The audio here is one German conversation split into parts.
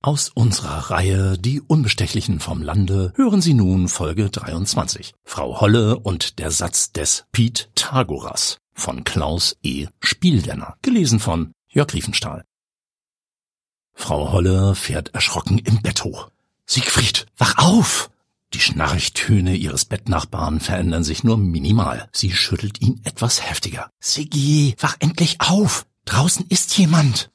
Aus unserer Reihe Die Unbestechlichen vom Lande hören Sie nun Folge 23. Frau Holle und der Satz des Piet Tagoras von Klaus E. Spieldenner, gelesen von Jörg Riefenstahl. Frau Holle fährt erschrocken im Bett hoch. Siegfried, wach auf! Die Schnarchtöne ihres Bettnachbarn verändern sich nur minimal. Sie schüttelt ihn etwas heftiger. Siggi, wach endlich auf! Draußen ist jemand!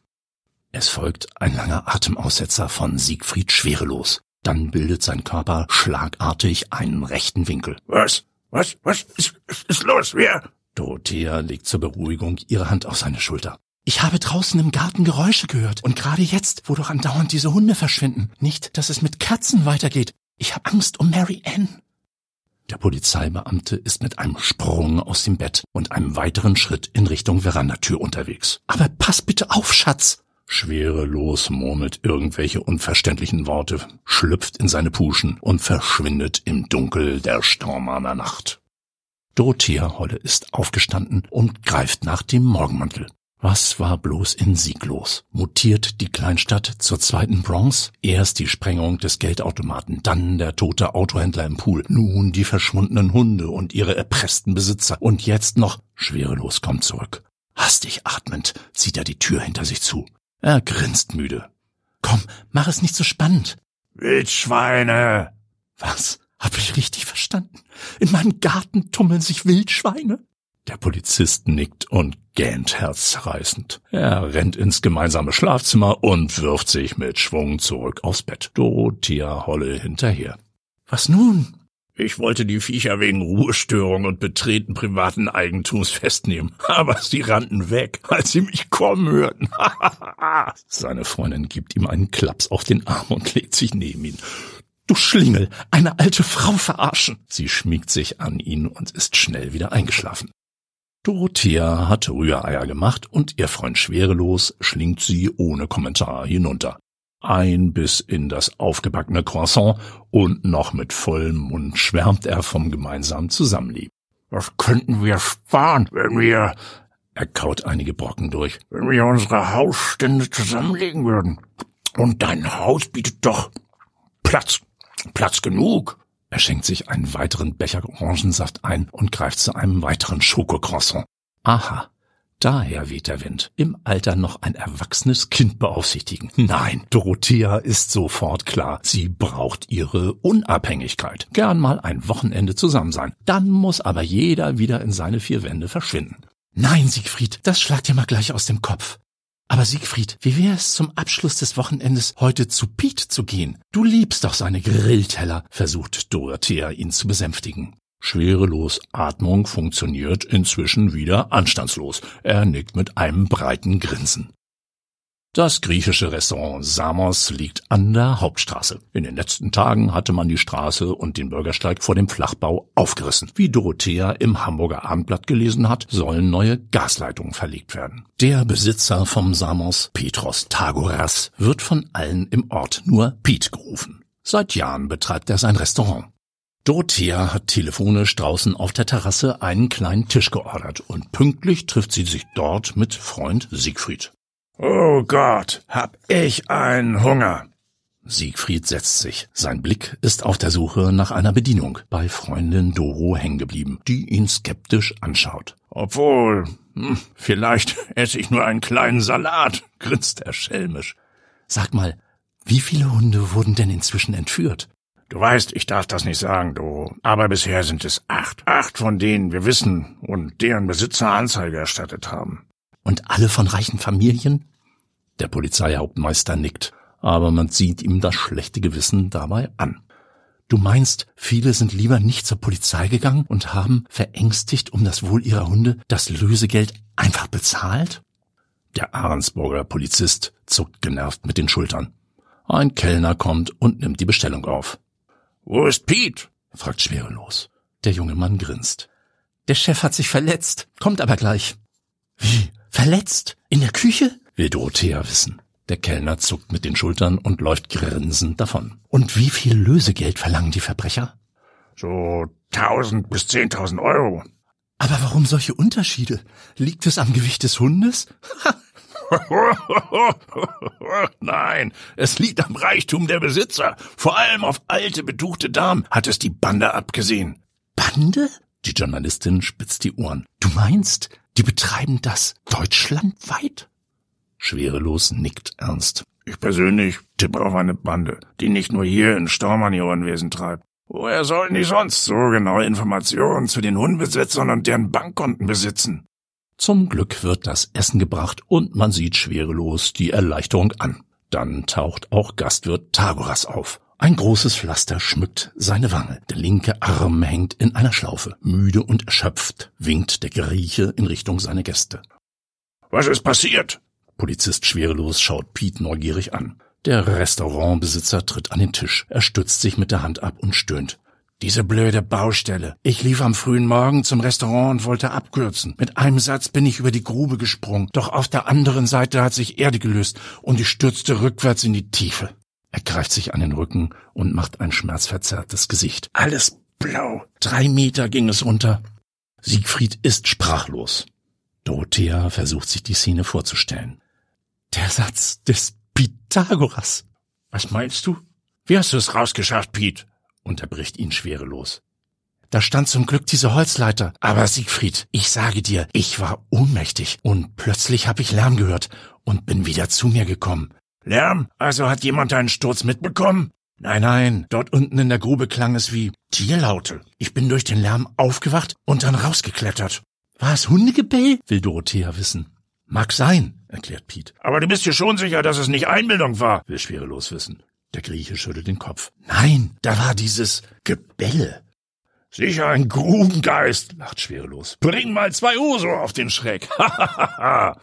Es folgt ein langer Atemaussetzer von Siegfried schwerelos. Dann bildet sein Körper schlagartig einen rechten Winkel. Was? Was? Was ist, ist los? Wer? Dorothea legt zur Beruhigung ihre Hand auf seine Schulter. Ich habe draußen im Garten Geräusche gehört. Und gerade jetzt, wo doch andauernd diese Hunde verschwinden. Nicht, dass es mit Katzen weitergeht. Ich habe Angst um Mary Ann. Der Polizeibeamte ist mit einem Sprung aus dem Bett und einem weiteren Schritt in Richtung Verandatür unterwegs. Aber pass bitte auf, Schatz! Schwerelos murmelt irgendwelche unverständlichen Worte, schlüpft in seine Puschen und verschwindet im Dunkel der Stormaner Nacht. Dorothea Holle ist aufgestanden und greift nach dem Morgenmantel. Was war bloß in Sieg los? Mutiert die Kleinstadt zur zweiten Bronx? Erst die Sprengung des Geldautomaten, dann der tote Autohändler im Pool, nun die verschwundenen Hunde und ihre erpressten Besitzer und jetzt noch schwerelos kommt zurück. Hastig atmend zieht er die Tür hinter sich zu. Er grinst müde. Komm, mach es nicht so spannend. Wildschweine! Was? Hab ich richtig verstanden? In meinem Garten tummeln sich Wildschweine? Der Polizist nickt und gähnt herzzerreißend. Er rennt ins gemeinsame Schlafzimmer und wirft sich mit Schwung zurück aufs Bett. Dorothea Holle hinterher. Was nun? Ich wollte die Viecher wegen Ruhestörung und Betreten privaten Eigentums festnehmen, aber sie rannten weg, als sie mich kommen hörten. Seine Freundin gibt ihm einen Klaps auf den Arm und legt sich neben ihn. Du Schlingel, eine alte Frau verarschen. Sie schmiegt sich an ihn und ist schnell wieder eingeschlafen. Dorothea hat Rühreier gemacht und ihr Freund schwerelos schlingt sie ohne Kommentar hinunter ein bis in das aufgebackene Croissant und noch mit vollem Mund schwärmt er vom gemeinsamen Zusammenleben. Was könnten wir sparen, wenn wir, er kaut einige Brocken durch, wenn wir unsere Hausstände zusammenlegen würden. Und dein Haus bietet doch Platz, Platz genug. Er schenkt sich einen weiteren Becher Orangensaft ein und greift zu einem weiteren Schokocroissant. Aha, Daher weht der Wind. Im Alter noch ein erwachsenes Kind beaufsichtigen. Nein, Dorothea ist sofort klar. Sie braucht ihre Unabhängigkeit. Gern mal ein Wochenende zusammen sein. Dann muss aber jeder wieder in seine vier Wände verschwinden. Nein, Siegfried, das schlagt dir mal gleich aus dem Kopf. Aber Siegfried, wie wäre es zum Abschluss des Wochenendes heute zu Piet zu gehen? Du liebst doch seine Grillteller, versucht Dorothea ihn zu besänftigen. Schwerelos Atmung funktioniert inzwischen wieder anstandslos. Er nickt mit einem breiten Grinsen. Das griechische Restaurant Samos liegt an der Hauptstraße. In den letzten Tagen hatte man die Straße und den Bürgersteig vor dem Flachbau aufgerissen. Wie Dorothea im Hamburger Abendblatt gelesen hat, sollen neue Gasleitungen verlegt werden. Der Besitzer vom Samos, Petros Tagoras, wird von allen im Ort nur Piet gerufen. Seit Jahren betreibt er sein Restaurant. Dorothea hat telefonisch draußen auf der Terrasse einen kleinen Tisch geordert und pünktlich trifft sie sich dort mit Freund Siegfried. Oh Gott, hab ich einen Hunger. Siegfried setzt sich. Sein Blick ist auf der Suche nach einer Bedienung bei Freundin Doro hängen geblieben, die ihn skeptisch anschaut. Obwohl, hm, vielleicht esse ich nur einen kleinen Salat, grinst er schelmisch. Sag mal, wie viele Hunde wurden denn inzwischen entführt? Du weißt, ich darf das nicht sagen, du. Aber bisher sind es acht. Acht, von denen wir wissen und deren Besitzer Anzeige erstattet haben. Und alle von reichen Familien? Der Polizeihauptmeister nickt, aber man sieht ihm das schlechte Gewissen dabei an. Du meinst, viele sind lieber nicht zur Polizei gegangen und haben, verängstigt um das Wohl ihrer Hunde, das Lösegeld einfach bezahlt? Der Ahrensburger Polizist zuckt genervt mit den Schultern. Ein Kellner kommt und nimmt die Bestellung auf. Wo ist Pete? fragt schwerelos. Der junge Mann grinst. Der Chef hat sich verletzt, kommt aber gleich. Wie? Verletzt? In der Küche? will Dorothea wissen. Der Kellner zuckt mit den Schultern und läuft grinsend davon. Und wie viel Lösegeld verlangen die Verbrecher? So tausend bis zehntausend Euro. Aber warum solche Unterschiede? Liegt es am Gewicht des Hundes? Nein, es liegt am Reichtum der Besitzer. Vor allem auf alte, betuchte Damen hat es die Bande abgesehen. Bande? Die Journalistin spitzt die Ohren. Du meinst, die betreiben das deutschlandweit? Schwerelos nickt ernst. Ich persönlich tippe auf eine Bande, die nicht nur hier in Stormann ihr Unwesen treibt. Woher sollen die sonst so genaue Informationen zu den Hundbesitzern und deren Bankkonten besitzen? Zum Glück wird das Essen gebracht und man sieht schwerelos die Erleichterung an. Dann taucht auch Gastwirt Tagoras auf. Ein großes Pflaster schmückt seine Wange. Der linke Arm hängt in einer Schlaufe. Müde und erschöpft winkt der Grieche in Richtung seiner Gäste. Was ist passiert? Polizist schwerelos schaut Pete neugierig an. Der Restaurantbesitzer tritt an den Tisch. Er stützt sich mit der Hand ab und stöhnt. Diese blöde Baustelle. Ich lief am frühen Morgen zum Restaurant und wollte abkürzen. Mit einem Satz bin ich über die Grube gesprungen. Doch auf der anderen Seite hat sich Erde gelöst und ich stürzte rückwärts in die Tiefe. Er greift sich an den Rücken und macht ein schmerzverzerrtes Gesicht. Alles blau. Drei Meter ging es runter. Siegfried ist sprachlos. Dorothea versucht sich die Szene vorzustellen. Der Satz des Pythagoras. Was meinst du? Wie hast du es rausgeschafft, Piet? Unterbricht ihn schwerelos. Da stand zum Glück diese Holzleiter. Aber Siegfried, ich sage dir, ich war ohnmächtig und plötzlich habe ich Lärm gehört und bin wieder zu mir gekommen. Lärm? Also hat jemand deinen Sturz mitbekommen? Nein, nein, dort unten in der Grube klang es wie Tierlaute. Ich bin durch den Lärm aufgewacht und dann rausgeklettert. War es Hundegebell? will Dorothea wissen. Mag sein, erklärt Piet. Aber du bist dir schon sicher, dass es nicht Einbildung war, will Schwerelos wissen. Der Grieche schüttelt den Kopf. Nein, da war dieses Gebelle. Sicher ein Grubengeist, lacht Schwerelos. Bring mal zwei Uso auf den Schreck.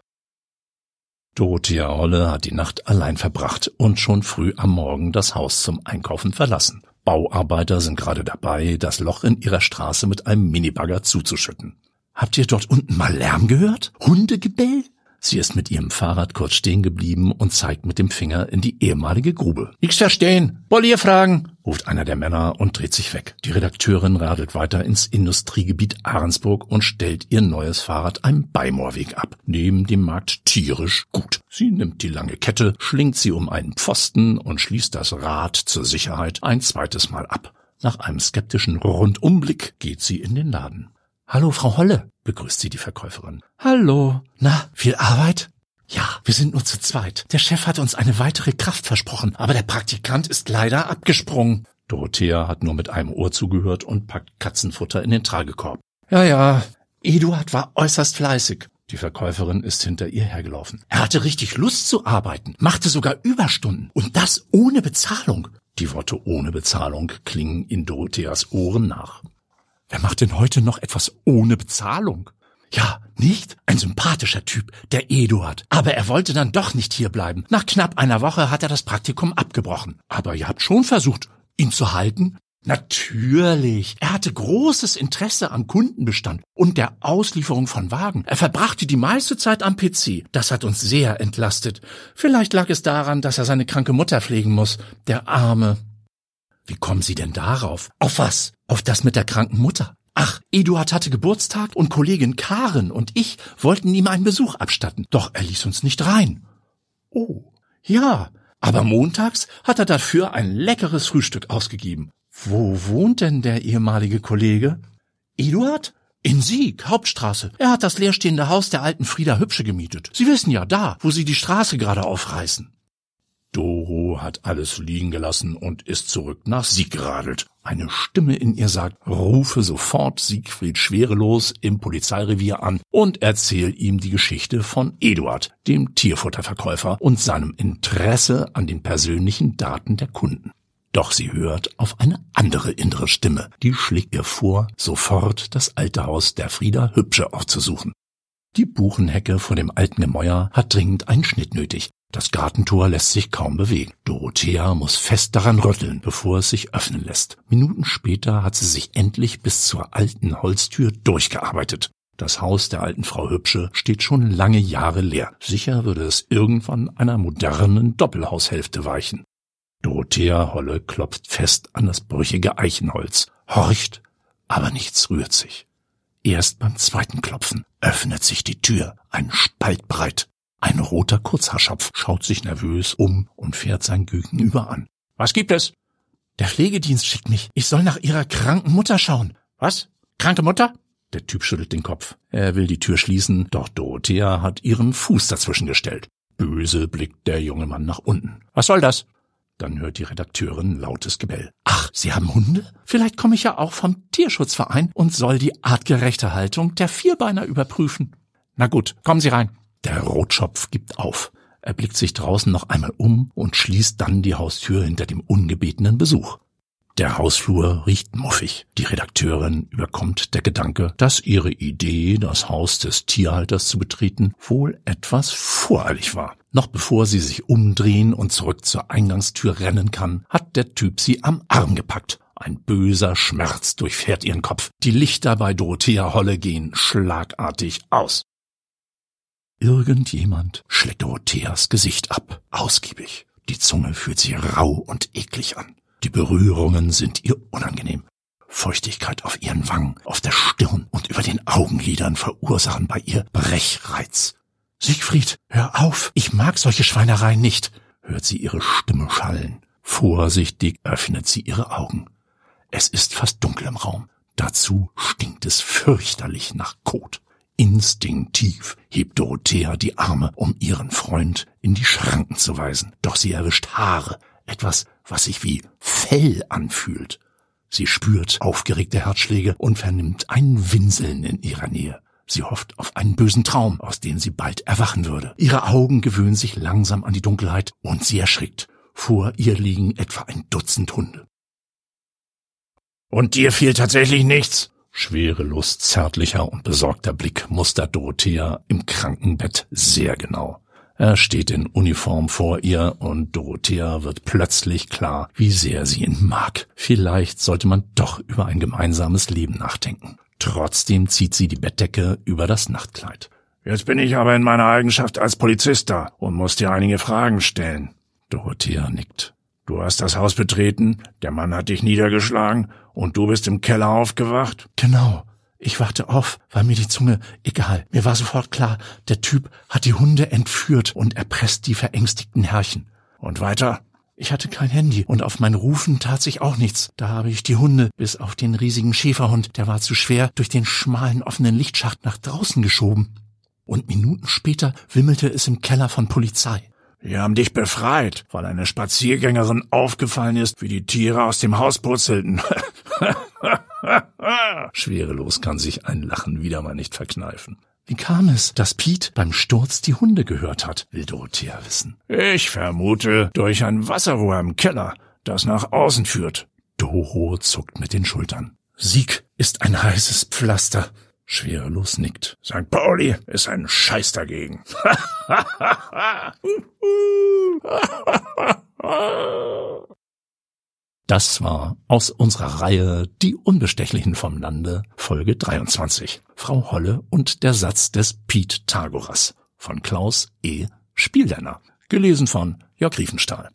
Dorothea Holle hat die Nacht allein verbracht und schon früh am Morgen das Haus zum Einkaufen verlassen. Bauarbeiter sind gerade dabei, das Loch in ihrer Straße mit einem Minibagger zuzuschütten. Habt ihr dort unten mal Lärm gehört? Hundegebell? Sie ist mit ihrem Fahrrad kurz stehen geblieben und zeigt mit dem Finger in die ehemalige Grube. Nix verstehen. Wollt ihr fragen? ruft einer der Männer und dreht sich weg. Die Redakteurin radelt weiter ins Industriegebiet Ahrensburg und stellt ihr neues Fahrrad einem Beimoorweg ab. Neben dem Markt tierisch gut. Sie nimmt die lange Kette, schlingt sie um einen Pfosten und schließt das Rad zur Sicherheit ein zweites Mal ab. Nach einem skeptischen Rundumblick geht sie in den Laden. Hallo, Frau Holle, begrüßt sie die Verkäuferin. Hallo. Na, viel Arbeit? Ja, wir sind nur zu zweit. Der Chef hat uns eine weitere Kraft versprochen, aber der Praktikant ist leider abgesprungen. Dorothea hat nur mit einem Ohr zugehört und packt Katzenfutter in den Tragekorb. Ja, ja. Eduard war äußerst fleißig. Die Verkäuferin ist hinter ihr hergelaufen. Er hatte richtig Lust zu arbeiten, machte sogar Überstunden und das ohne Bezahlung. Die Worte ohne Bezahlung klingen in Dorotheas Ohren nach. Wer macht denn heute noch etwas ohne Bezahlung? Ja, nicht? Ein sympathischer Typ, der Eduard. Aber er wollte dann doch nicht hierbleiben. Nach knapp einer Woche hat er das Praktikum abgebrochen. Aber ihr habt schon versucht, ihn zu halten? Natürlich. Er hatte großes Interesse am Kundenbestand und der Auslieferung von Wagen. Er verbrachte die meiste Zeit am PC. Das hat uns sehr entlastet. Vielleicht lag es daran, dass er seine kranke Mutter pflegen muss. Der Arme. Wie kommen Sie denn darauf? Auf was? Auf das mit der kranken Mutter? Ach, Eduard hatte Geburtstag und Kollegin Karen und ich wollten ihm einen Besuch abstatten, doch er ließ uns nicht rein. Oh, ja, aber montags hat er dafür ein leckeres Frühstück ausgegeben. Wo wohnt denn der ehemalige Kollege? Eduard? In Sieg, Hauptstraße. Er hat das leerstehende Haus der alten Frieda Hübsche gemietet. Sie wissen ja, da, wo sie die Straße gerade aufreißen. Doro hat alles liegen gelassen und ist zurück nach Sieg geradelt. Eine Stimme in ihr sagt, rufe sofort Siegfried schwerelos im Polizeirevier an und erzähl ihm die Geschichte von Eduard, dem Tierfutterverkäufer und seinem Interesse an den persönlichen Daten der Kunden. Doch sie hört auf eine andere innere Stimme, die schlägt ihr vor, sofort das alte Haus der Frieda Hübsche aufzusuchen. Die Buchenhecke vor dem alten Gemäuer hat dringend einen Schnitt nötig. Das Gartentor lässt sich kaum bewegen. Dorothea muss fest daran rütteln, bevor es sich öffnen lässt. Minuten später hat sie sich endlich bis zur alten Holztür durchgearbeitet. Das Haus der alten Frau Hübsche steht schon lange Jahre leer. Sicher würde es irgendwann einer modernen Doppelhaushälfte weichen. Dorothea Holle klopft fest an das brüchige Eichenholz, horcht, aber nichts rührt sich. Erst beim zweiten Klopfen öffnet sich die Tür, ein Spalt breit. Ein roter Kurzhaarschopf schaut sich nervös um und fährt sein Gegenüber an. Was gibt es? Der Pflegedienst schickt mich. Ich soll nach ihrer kranken Mutter schauen. Was? Kranke Mutter? Der Typ schüttelt den Kopf. Er will die Tür schließen, doch Dorothea hat ihren Fuß dazwischen gestellt. Böse blickt der junge Mann nach unten. Was soll das? Dann hört die Redakteurin lautes Gebell. Ach, Sie haben Hunde? Vielleicht komme ich ja auch vom Tierschutzverein und soll die artgerechte Haltung der Vierbeiner überprüfen. Na gut, kommen Sie rein. Der Rotschopf gibt auf. Er blickt sich draußen noch einmal um und schließt dann die Haustür hinter dem ungebetenen Besuch. Der Hausflur riecht muffig. Die Redakteurin überkommt der Gedanke, dass ihre Idee, das Haus des Tierhalters zu betreten, wohl etwas voreilig war. Noch bevor sie sich umdrehen und zurück zur Eingangstür rennen kann, hat der Typ sie am Arm gepackt. Ein böser Schmerz durchfährt ihren Kopf. Die Lichter bei Dorothea Holle gehen schlagartig aus. Irgendjemand schlägt Dorotheas Gesicht ab, ausgiebig. Die Zunge fühlt sich rau und eklig an. Die Berührungen sind ihr unangenehm. Feuchtigkeit auf ihren Wangen, auf der Stirn und über den Augenlidern verursachen bei ihr Brechreiz. Siegfried, hör auf, ich mag solche Schweinereien nicht, hört sie ihre Stimme schallen. Vorsichtig öffnet sie ihre Augen. Es ist fast dunkel im Raum. Dazu stinkt es fürchterlich nach Kot. Instinktiv hebt Dorothea die Arme, um ihren Freund in die Schranken zu weisen. Doch sie erwischt Haare, etwas, was sich wie Fell anfühlt. Sie spürt aufgeregte Herzschläge und vernimmt ein Winseln in ihrer Nähe. Sie hofft auf einen bösen Traum, aus dem sie bald erwachen würde. Ihre Augen gewöhnen sich langsam an die Dunkelheit und sie erschrickt. Vor ihr liegen etwa ein Dutzend Hunde. Und dir fehlt tatsächlich nichts? Schwerelos zärtlicher und besorgter Blick mustert Dorothea im Krankenbett sehr genau. Er steht in Uniform vor ihr und Dorothea wird plötzlich klar, wie sehr sie ihn mag. Vielleicht sollte man doch über ein gemeinsames Leben nachdenken. Trotzdem zieht sie die Bettdecke über das Nachtkleid. Jetzt bin ich aber in meiner Eigenschaft als Polizist da und muss dir einige Fragen stellen. Dorothea nickt. Du hast das Haus betreten, der Mann hat dich niedergeschlagen und du bist im Keller aufgewacht? Genau. Ich wachte auf, weil mir die Zunge, egal, mir war sofort klar, der Typ hat die Hunde entführt und erpresst die verängstigten Herrchen. Und weiter? Ich hatte kein Handy und auf mein Rufen tat sich auch nichts. Da habe ich die Hunde, bis auf den riesigen Schäferhund, der war zu schwer, durch den schmalen offenen Lichtschacht nach draußen geschoben. Und Minuten später wimmelte es im Keller von Polizei. Wir haben dich befreit, weil eine Spaziergängerin aufgefallen ist, wie die Tiere aus dem Haus purzelten. Schwerelos kann sich ein Lachen wieder mal nicht verkneifen. Wie kam es, dass Piet beim Sturz die Hunde gehört hat, will Dorothea wissen. Ich vermute durch ein Wasserrohr im Keller, das nach außen führt. Doro zuckt mit den Schultern. Sieg ist ein heißes Pflaster. Schwerelos nickt. St. Pauli ist ein Scheiß dagegen. Das war aus unserer Reihe Die Unbestechlichen vom Lande, Folge 23. Frau Holle und der Satz des Piet Tagoras von Klaus E. Spieldenner. Gelesen von Jörg Riefenstahl.